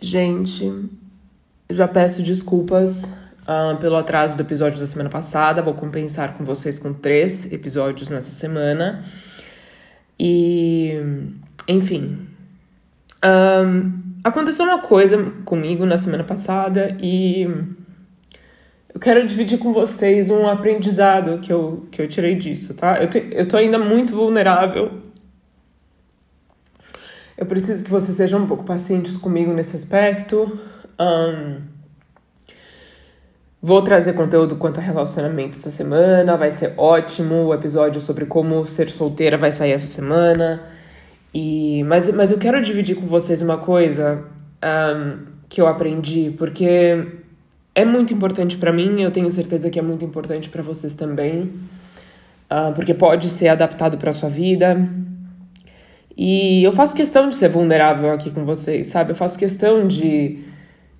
Gente, já peço desculpas uh, pelo atraso do episódio da semana passada. Vou compensar com vocês com três episódios nessa semana. E, enfim. Um, aconteceu uma coisa comigo na semana passada e eu quero dividir com vocês um aprendizado que eu, que eu tirei disso, tá? Eu, te, eu tô ainda muito vulnerável eu preciso que vocês sejam um pouco pacientes comigo nesse aspecto. Um, vou trazer conteúdo quanto a relacionamento essa semana, vai ser ótimo. O episódio sobre como ser solteira vai sair essa semana. E, mas, mas eu quero dividir com vocês uma coisa um, que eu aprendi, porque é muito importante para mim, eu tenho certeza que é muito importante para vocês também, uh, porque pode ser adaptado para sua vida. E eu faço questão de ser vulnerável aqui com vocês, sabe? Eu faço questão de,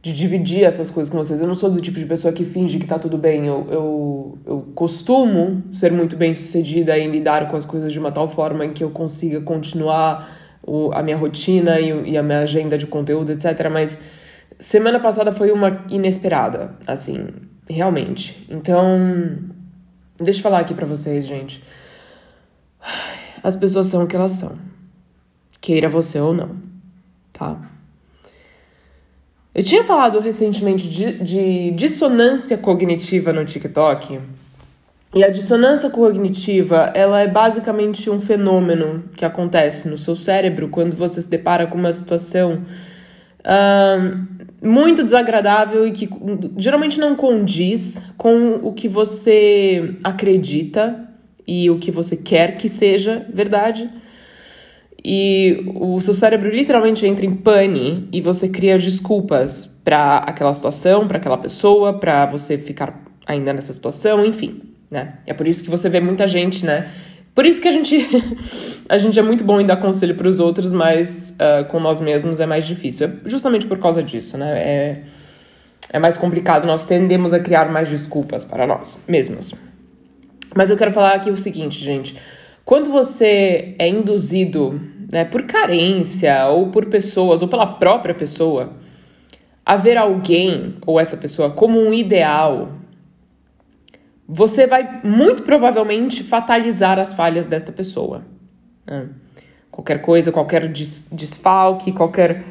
de dividir essas coisas com vocês. Eu não sou do tipo de pessoa que finge que tá tudo bem. Eu, eu, eu costumo ser muito bem sucedida em lidar com as coisas de uma tal forma em que eu consiga continuar o, a minha rotina e, e a minha agenda de conteúdo, etc. Mas semana passada foi uma inesperada, assim, realmente. Então, deixa eu falar aqui pra vocês, gente. As pessoas são o que elas são queira você ou não, tá? Eu tinha falado recentemente de, de dissonância cognitiva no TikTok. E a dissonância cognitiva, ela é basicamente um fenômeno que acontece no seu cérebro quando você se depara com uma situação uh, muito desagradável e que geralmente não condiz com o que você acredita e o que você quer que seja verdade e o seu cérebro literalmente entra em pane e você cria desculpas para aquela situação, para aquela pessoa, para você ficar ainda nessa situação, enfim, né? É por isso que você vê muita gente, né? Por isso que a gente a gente é muito bom em dar conselho para os outros, mas uh, com nós mesmos é mais difícil. É justamente por causa disso, né? É, é mais complicado, nós tendemos a criar mais desculpas para nós mesmos. Mas eu quero falar aqui o seguinte, gente. Quando você é induzido né, por carência ou por pessoas ou pela própria pessoa a ver alguém ou essa pessoa como um ideal, você vai muito provavelmente fatalizar as falhas dessa pessoa. Né? Qualquer coisa, qualquer desfalque, qualquer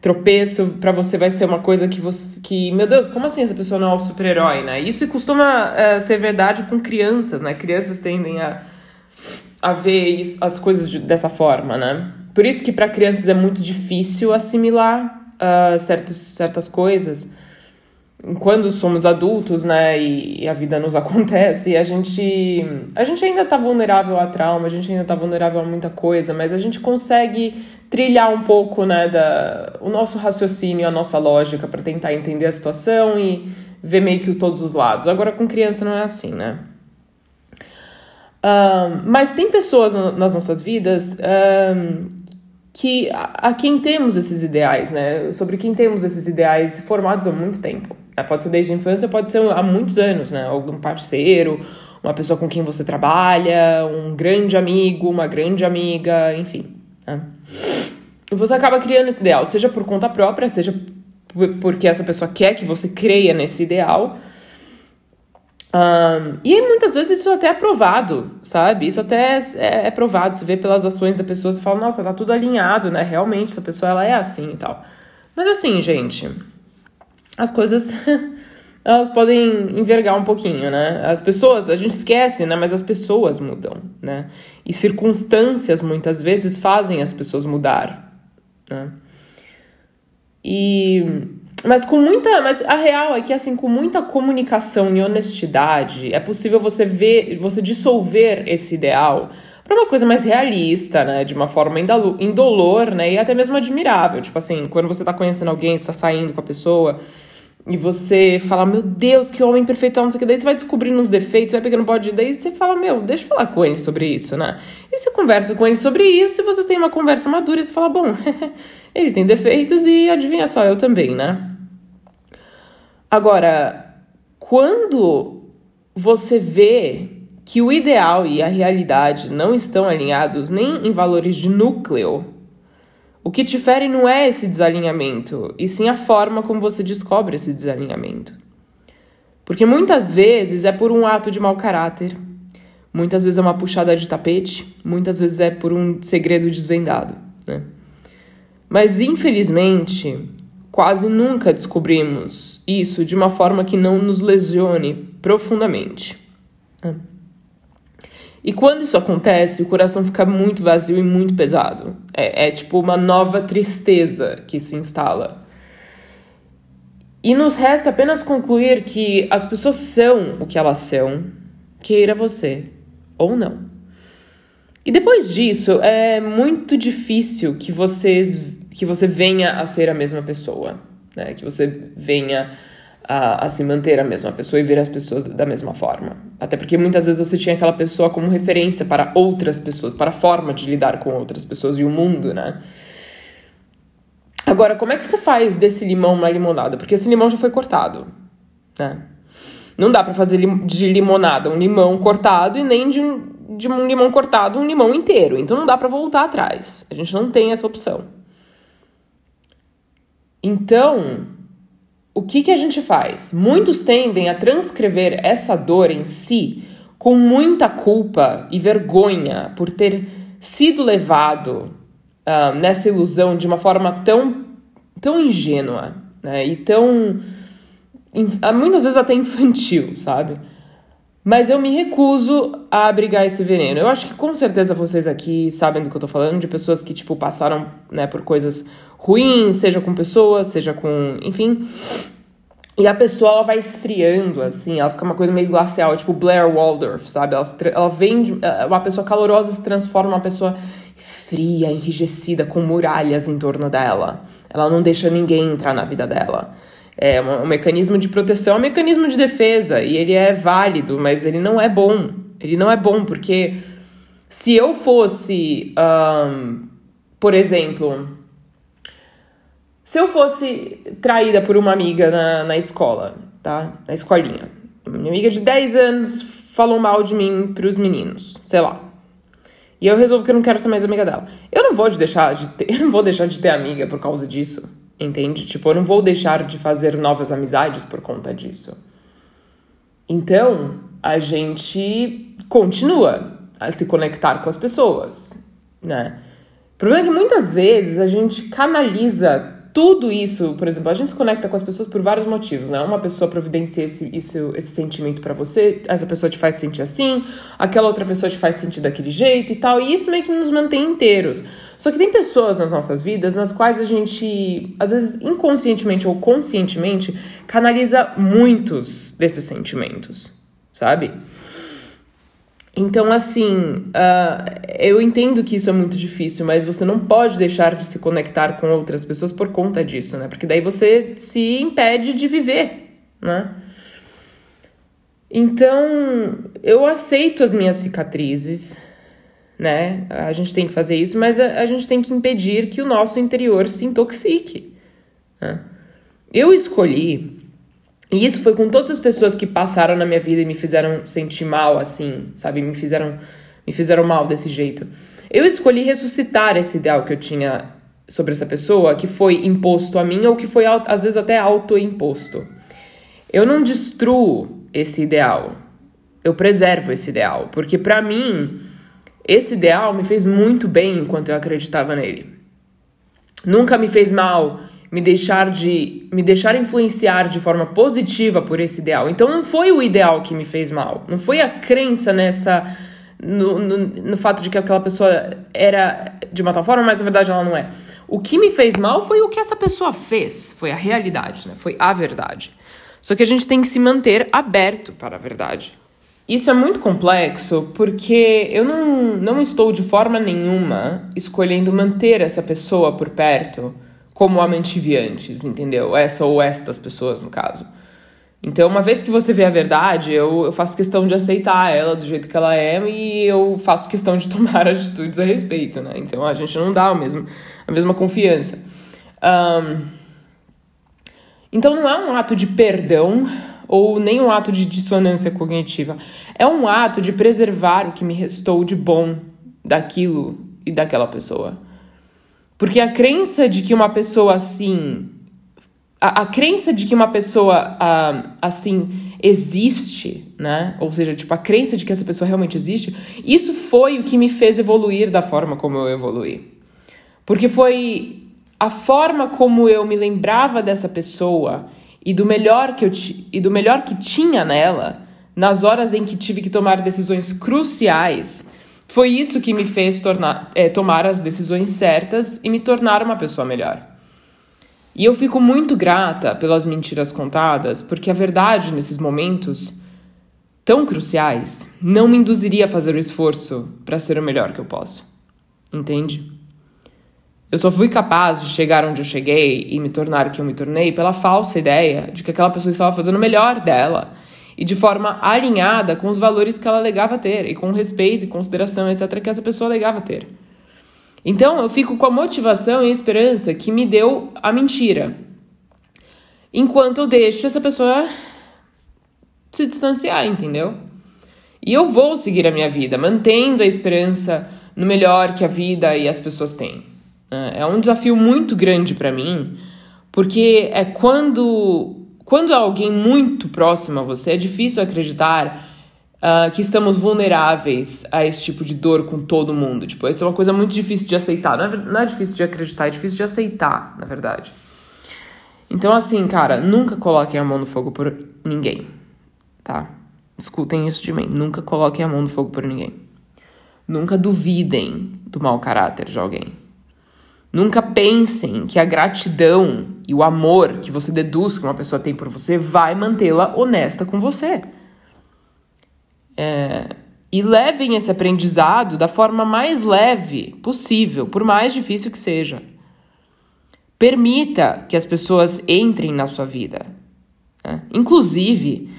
tropeço para você vai ser uma coisa que você que meu Deus como assim essa pessoa não é um super herói né isso costuma uh, ser verdade com crianças né crianças tendem a a ver isso, as coisas de, dessa forma, né? Por isso que para crianças é muito difícil assimilar uh, certos, certas coisas. Quando somos adultos, né, e, e, a vida nos acontece, a gente, a gente ainda tá vulnerável a trauma, a gente ainda tá vulnerável a muita coisa, mas a gente consegue trilhar um pouco, né, da, o nosso raciocínio, a nossa lógica para tentar entender a situação e ver meio que todos os lados. Agora com criança não é assim, né? Um, mas tem pessoas nas nossas vidas um, que a, a, quem temos esses ideais, né? Sobre quem temos esses ideais formados há muito tempo. Né? Pode ser desde a infância, pode ser há muitos anos, né? Algum parceiro, uma pessoa com quem você trabalha, um grande amigo, uma grande amiga, enfim. Né? E você acaba criando esse ideal, seja por conta própria, seja porque essa pessoa quer que você creia nesse ideal um, e muitas vezes isso até é provado, sabe? Isso até é, é, provado, você vê pelas ações da pessoa, você fala, nossa, tá tudo alinhado, né? Realmente, essa pessoa ela é assim e tal. Mas assim, gente, as coisas elas podem envergar um pouquinho, né? As pessoas, a gente esquece, né? Mas as pessoas mudam, né? E circunstâncias muitas vezes fazem as pessoas mudar, né? E mas com muita. Mas a real é que, assim, com muita comunicação e honestidade, é possível você ver, você dissolver esse ideal para uma coisa mais realista, né? De uma forma indolor, né? E até mesmo admirável. Tipo assim, quando você tá conhecendo alguém, está saindo com a pessoa e você fala, meu Deus, que homem perfeito, não sei o que, daí você vai descobrindo uns defeitos, vai pegando bode, daí você fala, meu, deixa eu falar com ele sobre isso, né? E você conversa com ele sobre isso e vocês têm uma conversa madura e você fala, bom, ele tem defeitos e adivinha só, eu também, né? Agora, quando você vê que o ideal e a realidade não estão alinhados nem em valores de núcleo, O que te fere não é esse desalinhamento, e sim a forma como você descobre esse desalinhamento. Porque muitas vezes é por um ato de mau caráter, muitas vezes é uma puxada de tapete, muitas vezes é por um segredo desvendado. Né? Mas infelizmente, quase nunca descobrimos isso de uma forma que não nos lesione profundamente. E quando isso acontece, o coração fica muito vazio e muito pesado. É, é tipo uma nova tristeza que se instala. E nos resta apenas concluir que as pessoas são o que elas são, queira você ou não. E depois disso, é muito difícil que vocês que você venha a ser a mesma pessoa, né? Que você venha a, a, se manter a mesma pessoa e ver as pessoas da mesma forma. Até porque muitas vezes você tinha aquela pessoa como referência para outras pessoas, para a forma de lidar com outras pessoas e o mundo, né? Agora, como é que você faz desse limão uma limonada? Porque esse limão já foi cortado, né? Não dá para fazer de limonada um limão cortado e nem de um, de um limão cortado um limão inteiro. Então não dá para voltar atrás. A gente não tem essa opção. Então, o que, que a gente faz? Muitos tendem a transcrever essa dor em si com muita culpa e vergonha por ter sido levado uh, nessa ilusão de uma forma tão, tão ingênua né? e tão. Ah, muitas vezes até infantil, sabe? Mas eu me recuso a abrigar esse veneno. Eu acho que com certeza vocês aqui sabem do que eu tô falando, de pessoas que, tipo, passaram, né, por coisas ruins, seja com pessoas, seja com. enfim. E a pessoa ela vai esfriando, assim, ela fica uma coisa meio glacial, tipo Blair Waldorf, sabe? Ela, ela vem. De, uma pessoa calorosa se transforma numa pessoa fria, enrijecida, com muralhas em torno dela. Ela não deixa ninguém entrar na vida dela. É um, um mecanismo de proteção, é um mecanismo de defesa, e ele é válido, mas ele não é bom. Ele não é bom, porque se eu fosse, um, por exemplo, se eu fosse traída por uma amiga na, na escola, tá? Na escolinha. Minha amiga de 10 anos falou mal de mim pros meninos, sei lá. E eu resolvo que eu não quero ser mais amiga dela. Eu não vou deixar de ter, não vou deixar de ter amiga por causa disso, entende? Tipo, eu não vou deixar de fazer novas amizades por conta disso. Então, a gente continua a se conectar com as pessoas, né? O problema é que muitas vezes a gente canaliza tudo isso, por exemplo, a gente se conecta com as pessoas por vários motivos, né? Uma pessoa providencia esse, isso, esse sentimento para você, essa pessoa te faz sentir assim, aquela outra pessoa te faz sentir daquele jeito e tal, e isso meio que nos mantém inteiros. Só que tem pessoas nas nossas vidas nas quais a gente, às vezes inconscientemente ou conscientemente, canaliza muitos desses sentimentos, sabe? Então, assim, uh, eu entendo que isso é muito difícil, mas você não pode deixar de se conectar com outras pessoas por conta disso, né? Porque daí você se impede de viver, né? Então, eu aceito as minhas cicatrizes, né? A gente tem que fazer isso, mas a, a gente tem que impedir que o nosso interior se intoxique. Né? Eu escolhi e isso foi com todas as pessoas que passaram na minha vida e me fizeram sentir mal, assim, sabe? Me fizeram, me fizeram mal desse jeito. Eu escolhi ressuscitar esse ideal que eu tinha sobre essa pessoa, que foi imposto a mim ou que foi às vezes até autoimposto. Eu não destruo esse ideal. Eu preservo esse ideal, porque para mim esse ideal me fez muito bem enquanto eu acreditava nele. Nunca me fez mal me deixar de me deixar influenciar de forma positiva por esse ideal. Então não foi o ideal que me fez mal, não foi a crença nessa no, no, no fato de que aquela pessoa era de uma tal forma, mas na verdade ela não é. O que me fez mal foi o que essa pessoa fez, foi a realidade, né? Foi a verdade. Só que a gente tem que se manter aberto para a verdade. Isso é muito complexo porque eu não, não estou de forma nenhuma escolhendo manter essa pessoa por perto como a mantive antes, entendeu? Essa ou estas pessoas, no caso. Então, uma vez que você vê a verdade, eu, eu faço questão de aceitar ela do jeito que ela é e eu faço questão de tomar atitudes a respeito, né? Então, a gente não dá o mesmo, a mesma confiança. Um, então, não é um ato de perdão ou nem um ato de dissonância cognitiva. É um ato de preservar o que me restou de bom daquilo e daquela pessoa. Porque a crença de que uma pessoa assim. A, a crença de que uma pessoa uh, assim existe, né? Ou seja, tipo, a crença de que essa pessoa realmente existe, isso foi o que me fez evoluir da forma como eu evoluí. Porque foi a forma como eu me lembrava dessa pessoa e do melhor que eu e do melhor que tinha nela nas horas em que tive que tomar decisões cruciais foi isso que me fez tornar, é, tomar as decisões certas e me tornar uma pessoa melhor. E eu fico muito grata pelas mentiras contadas, porque a verdade nesses momentos tão cruciais não me induziria a fazer o esforço para ser o melhor que eu posso. Entende? Eu só fui capaz de chegar onde eu cheguei e me tornar o que eu me tornei pela falsa ideia de que aquela pessoa estava fazendo o melhor dela e de forma alinhada com os valores que ela alegava ter e com respeito e consideração, etc., que essa pessoa alegava ter. Então eu fico com a motivação e a esperança que me deu a mentira, enquanto eu deixo essa pessoa se distanciar, entendeu? E eu vou seguir a minha vida, mantendo a esperança no melhor que a vida e as pessoas têm. É, é um desafio muito grande para mim, porque é quando quando é alguém muito próximo a você, é difícil acreditar uh, que estamos vulneráveis a esse tipo de dor com todo mundo. Tipo, isso é uma coisa muito difícil de aceitar. Não é, não é difícil de acreditar, é difícil de aceitar, na verdade. Então, assim, cara, nunca coloquem a mão no fogo por ninguém, tá? Escutem isso de mim. Nunca coloquem a mão no fogo por ninguém. Nunca duvidem do mau caráter de alguém. Nunca pensem que a gratidão e o amor que você deduz que uma pessoa tem por você vai mantê-la honesta com você. É, e levem esse aprendizado da forma mais leve possível, por mais difícil que seja. Permita que as pessoas entrem na sua vida. Né? Inclusive,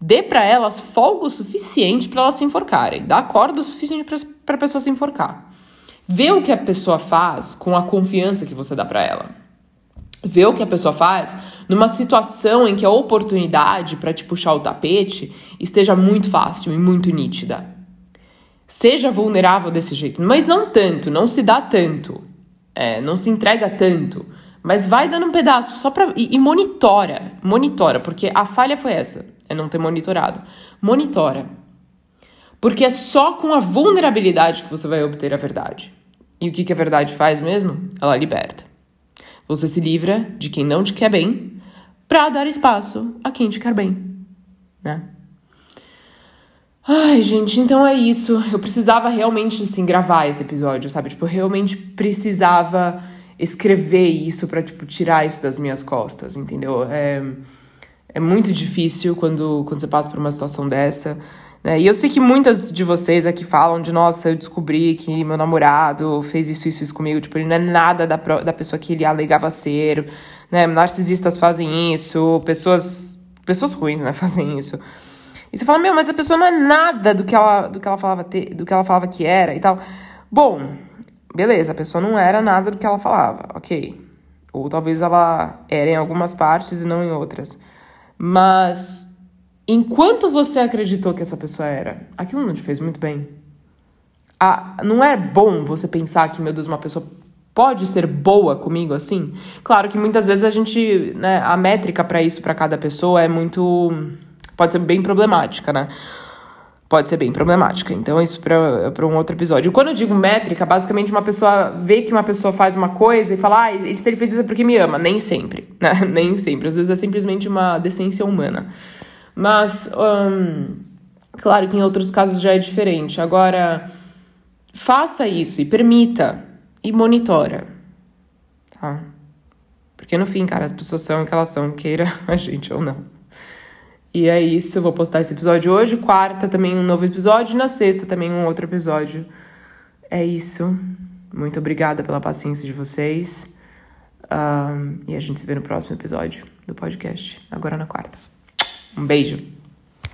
dê para elas folga o suficiente para elas se enforcarem. Dá corda o suficiente para a pessoa se enforcar. Vê o que a pessoa faz com a confiança que você dá para ela. Vê o que a pessoa faz numa situação em que a oportunidade para te puxar o tapete esteja muito fácil e muito nítida. Seja vulnerável desse jeito, mas não tanto, não se dá tanto, é, não se entrega tanto, mas vai dando um pedaço só para e, e monitora, monitora, porque a falha foi essa, é não ter monitorado. Monitora. Porque é só com a vulnerabilidade que você vai obter a verdade. E o que, a verdade faz mesmo? Ela liberta. Você se livra de quem não te quer bem para dar espaço a quem te quer bem, né? Ai, gente, então é isso. Eu precisava realmente, assim, gravar esse episódio, sabe? Tipo, eu realmente precisava escrever isso para tipo, tirar isso das minhas costas, entendeu? É, é muito difícil quando, quando você passa por uma situação dessa. Né? E eu sei que muitas de vocês aqui falam de, nossa, eu descobri que meu namorado fez isso, isso, isso comigo. Tipo, ele não é nada da, da pessoa que ele alegava ser. Né? Narcisistas fazem isso, pessoas, pessoas ruins, né, fazem isso. E você fala, meu, mas a pessoa não é nada do que ela, do que ela, falava, ter, do que ela falava que era e tal. Bom, beleza, a pessoa não era nada do que ela falava, ok. Ou talvez ela era em algumas partes e não em outras. Mas enquanto você acreditou que essa pessoa era, aquilo não te fez muito bem. Ah, não é bom você pensar que, meu Deus, uma pessoa pode ser boa comigo assim? Claro que muitas vezes a gente, né, a métrica para isso para cada pessoa é muito pode ser bem problemática, né? Pode ser bem problemática. Então, isso para um outro episódio. Quando eu digo métrica, basicamente uma pessoa vê que uma pessoa faz uma coisa e fala, ah, se ele fez isso é porque me ama. Nem sempre, né? Nem sempre. Às vezes é simplesmente uma decência humana. Mas, um, claro que em outros casos já é diferente. Agora, faça isso e permita e monitora, tá? Porque no fim, cara, as pessoas são o que elas são, queira a gente ou não. E é isso, vou postar esse episódio hoje, quarta também um novo episódio, na sexta também um outro episódio. É isso. Muito obrigada pela paciência de vocês. Um, e a gente se vê no próximo episódio do podcast, agora na quarta. Um beijo.